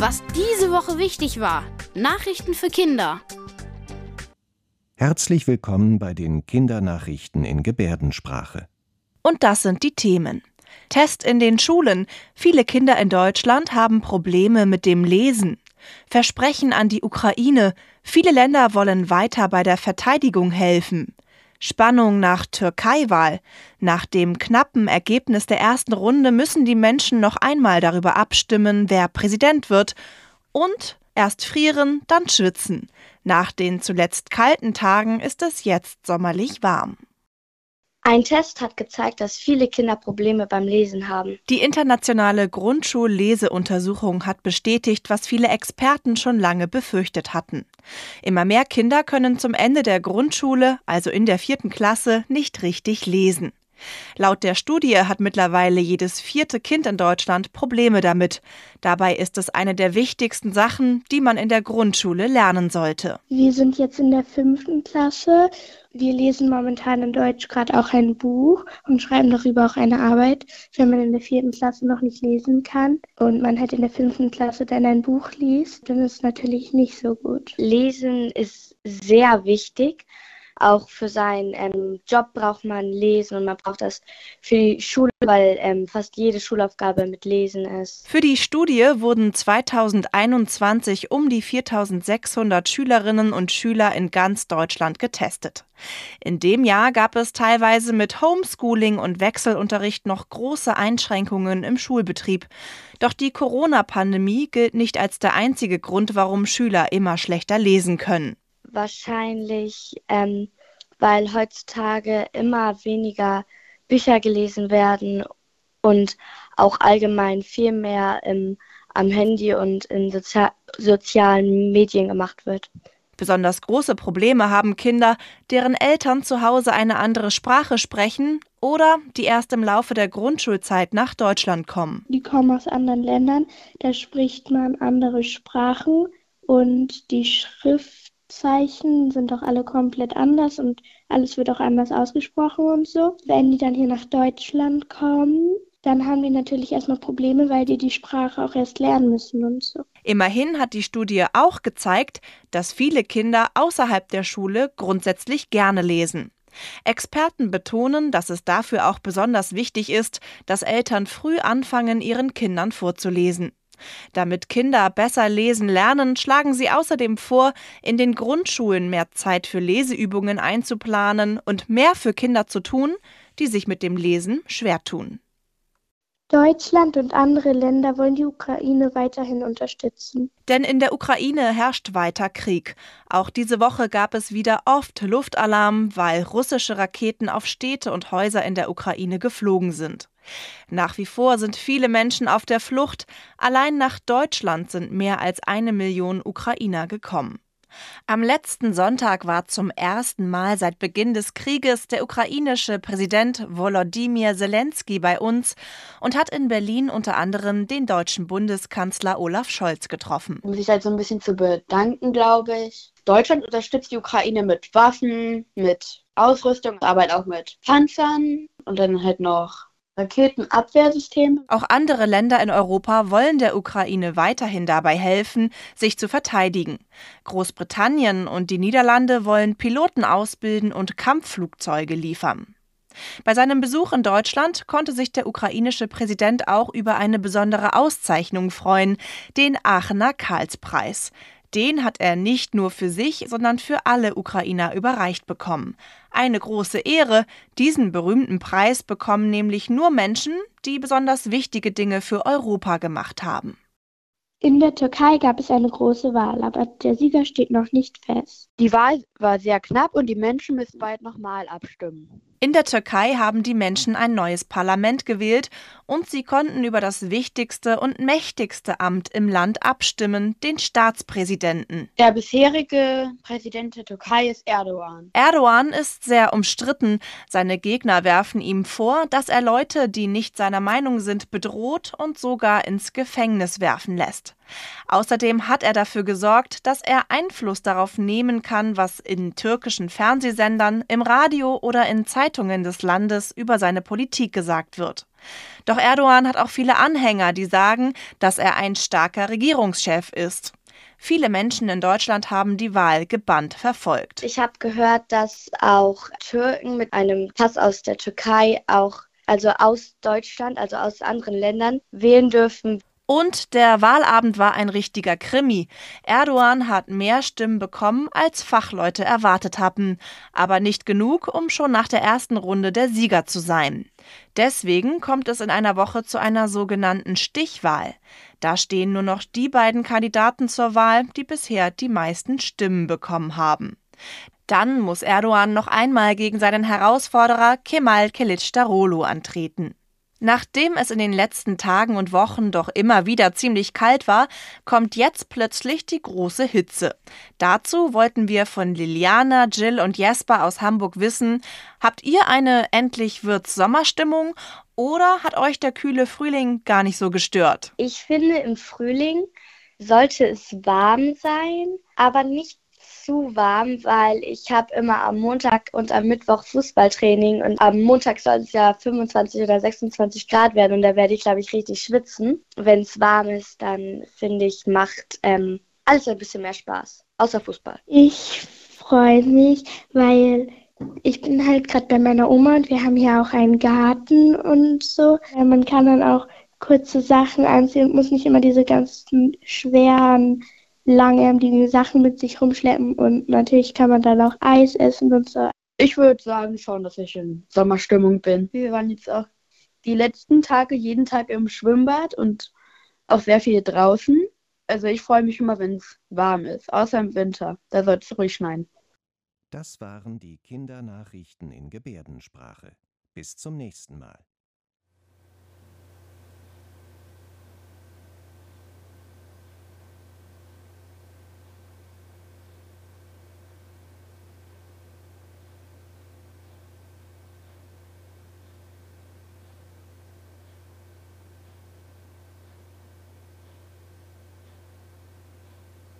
Was diese Woche wichtig war. Nachrichten für Kinder. Herzlich willkommen bei den Kindernachrichten in Gebärdensprache. Und das sind die Themen. Test in den Schulen. Viele Kinder in Deutschland haben Probleme mit dem Lesen. Versprechen an die Ukraine. Viele Länder wollen weiter bei der Verteidigung helfen. Spannung nach Türkei-Wahl. Nach dem knappen Ergebnis der ersten Runde müssen die Menschen noch einmal darüber abstimmen, wer Präsident wird. Und erst frieren, dann schwitzen. Nach den zuletzt kalten Tagen ist es jetzt sommerlich warm. Ein Test hat gezeigt, dass viele Kinder Probleme beim Lesen haben. Die internationale Grundschulleseuntersuchung hat bestätigt, was viele Experten schon lange befürchtet hatten. Immer mehr Kinder können zum Ende der Grundschule, also in der vierten Klasse, nicht richtig lesen. Laut der Studie hat mittlerweile jedes vierte Kind in Deutschland Probleme damit. Dabei ist es eine der wichtigsten Sachen, die man in der Grundschule lernen sollte. Wir sind jetzt in der fünften Klasse. Wir lesen momentan in Deutsch gerade auch ein Buch und schreiben darüber auch eine Arbeit, wenn man in der vierten Klasse noch nicht lesen kann und man halt in der fünften Klasse dann ein Buch liest, dann ist es natürlich nicht so gut. Lesen ist sehr wichtig auch für seinen ähm, Job braucht man Lesen und man braucht das für die Schule, weil ähm, fast jede Schulaufgabe mit Lesen ist. Für die Studie wurden 2021 um die 4600 Schülerinnen und Schüler in ganz Deutschland getestet. In dem Jahr gab es teilweise mit Homeschooling und Wechselunterricht noch große Einschränkungen im Schulbetrieb. Doch die Corona-Pandemie gilt nicht als der einzige Grund, warum Schüler immer schlechter lesen können wahrscheinlich, ähm, weil heutzutage immer weniger Bücher gelesen werden und auch allgemein viel mehr ähm, am Handy und in Sozi sozialen Medien gemacht wird. Besonders große Probleme haben Kinder, deren Eltern zu Hause eine andere Sprache sprechen oder die erst im Laufe der Grundschulzeit nach Deutschland kommen. Die kommen aus anderen Ländern, da spricht man andere Sprachen und die Schrift Zeichen sind auch alle komplett anders und alles wird auch anders ausgesprochen und so. Wenn die dann hier nach Deutschland kommen, dann haben die natürlich erstmal Probleme, weil die die Sprache auch erst lernen müssen und so. Immerhin hat die Studie auch gezeigt, dass viele Kinder außerhalb der Schule grundsätzlich gerne lesen. Experten betonen, dass es dafür auch besonders wichtig ist, dass Eltern früh anfangen, ihren Kindern vorzulesen. Damit Kinder besser lesen lernen, schlagen sie außerdem vor, in den Grundschulen mehr Zeit für Leseübungen einzuplanen und mehr für Kinder zu tun, die sich mit dem Lesen schwer tun. Deutschland und andere Länder wollen die Ukraine weiterhin unterstützen. Denn in der Ukraine herrscht weiter Krieg. Auch diese Woche gab es wieder oft Luftalarm, weil russische Raketen auf Städte und Häuser in der Ukraine geflogen sind. Nach wie vor sind viele Menschen auf der Flucht. Allein nach Deutschland sind mehr als eine Million Ukrainer gekommen. Am letzten Sonntag war zum ersten Mal seit Beginn des Krieges der ukrainische Präsident Volodymyr Zelensky bei uns und hat in Berlin unter anderem den deutschen Bundeskanzler Olaf Scholz getroffen. Um sich halt so ein bisschen zu bedanken, glaube ich. Deutschland unterstützt die Ukraine mit Waffen, mit Ausrüstung, aber halt auch mit Panzern und dann halt noch Raketenabwehrsysteme. Auch andere Länder in Europa wollen der Ukraine weiterhin dabei helfen, sich zu verteidigen. Großbritannien und die Niederlande wollen Piloten ausbilden und Kampfflugzeuge liefern. Bei seinem Besuch in Deutschland konnte sich der ukrainische Präsident auch über eine besondere Auszeichnung freuen, den Aachener Karlspreis. Den hat er nicht nur für sich, sondern für alle Ukrainer überreicht bekommen. Eine große Ehre, diesen berühmten Preis bekommen nämlich nur Menschen, die besonders wichtige Dinge für Europa gemacht haben. In der Türkei gab es eine große Wahl, aber der Sieger steht noch nicht fest. Die Wahl war sehr knapp und die Menschen müssen bald nochmal abstimmen. In der Türkei haben die Menschen ein neues Parlament gewählt und sie konnten über das wichtigste und mächtigste Amt im Land abstimmen, den Staatspräsidenten. Der bisherige Präsident der Türkei ist Erdogan. Erdogan ist sehr umstritten. Seine Gegner werfen ihm vor, dass er Leute, die nicht seiner Meinung sind, bedroht und sogar ins Gefängnis werfen lässt. Außerdem hat er dafür gesorgt, dass er Einfluss darauf nehmen kann, was in türkischen Fernsehsendern, im Radio oder in Zeitungen des Landes über seine Politik gesagt wird. Doch Erdogan hat auch viele Anhänger, die sagen, dass er ein starker Regierungschef ist. Viele Menschen in Deutschland haben die Wahl gebannt verfolgt. Ich habe gehört, dass auch Türken mit einem Pass aus der Türkei auch also aus Deutschland, also aus anderen Ländern, wählen dürfen. Und der Wahlabend war ein richtiger Krimi. Erdogan hat mehr Stimmen bekommen, als Fachleute erwartet hatten, aber nicht genug, um schon nach der ersten Runde der Sieger zu sein. Deswegen kommt es in einer Woche zu einer sogenannten Stichwahl. Da stehen nur noch die beiden Kandidaten zur Wahl, die bisher die meisten Stimmen bekommen haben. Dann muss Erdogan noch einmal gegen seinen Herausforderer Kemal Kılıçdaroğlu antreten. Nachdem es in den letzten Tagen und Wochen doch immer wieder ziemlich kalt war, kommt jetzt plötzlich die große Hitze. Dazu wollten wir von Liliana, Jill und Jesper aus Hamburg wissen, habt ihr eine endlich wird's Sommerstimmung oder hat euch der kühle Frühling gar nicht so gestört? Ich finde, im Frühling sollte es warm sein, aber nicht zu warm, weil ich habe immer am Montag und am Mittwoch Fußballtraining und am Montag soll es ja 25 oder 26 Grad werden und da werde ich, glaube ich, richtig schwitzen. Wenn es warm ist, dann finde ich, macht ähm, alles ein bisschen mehr Spaß, außer Fußball. Ich freue mich, weil ich bin halt gerade bei meiner Oma und wir haben hier auch einen Garten und so. Man kann dann auch kurze Sachen anziehen und muss nicht immer diese ganzen schweren langärmige Sachen mit sich rumschleppen und natürlich kann man dann auch Eis essen und so. Ich würde sagen schon, dass ich in Sommerstimmung bin. Wir waren jetzt auch die letzten Tage jeden Tag im Schwimmbad und auch sehr viel draußen. Also ich freue mich immer, wenn es warm ist, außer im Winter. Da soll es ruhig schneien. Das waren die Kindernachrichten in Gebärdensprache. Bis zum nächsten Mal.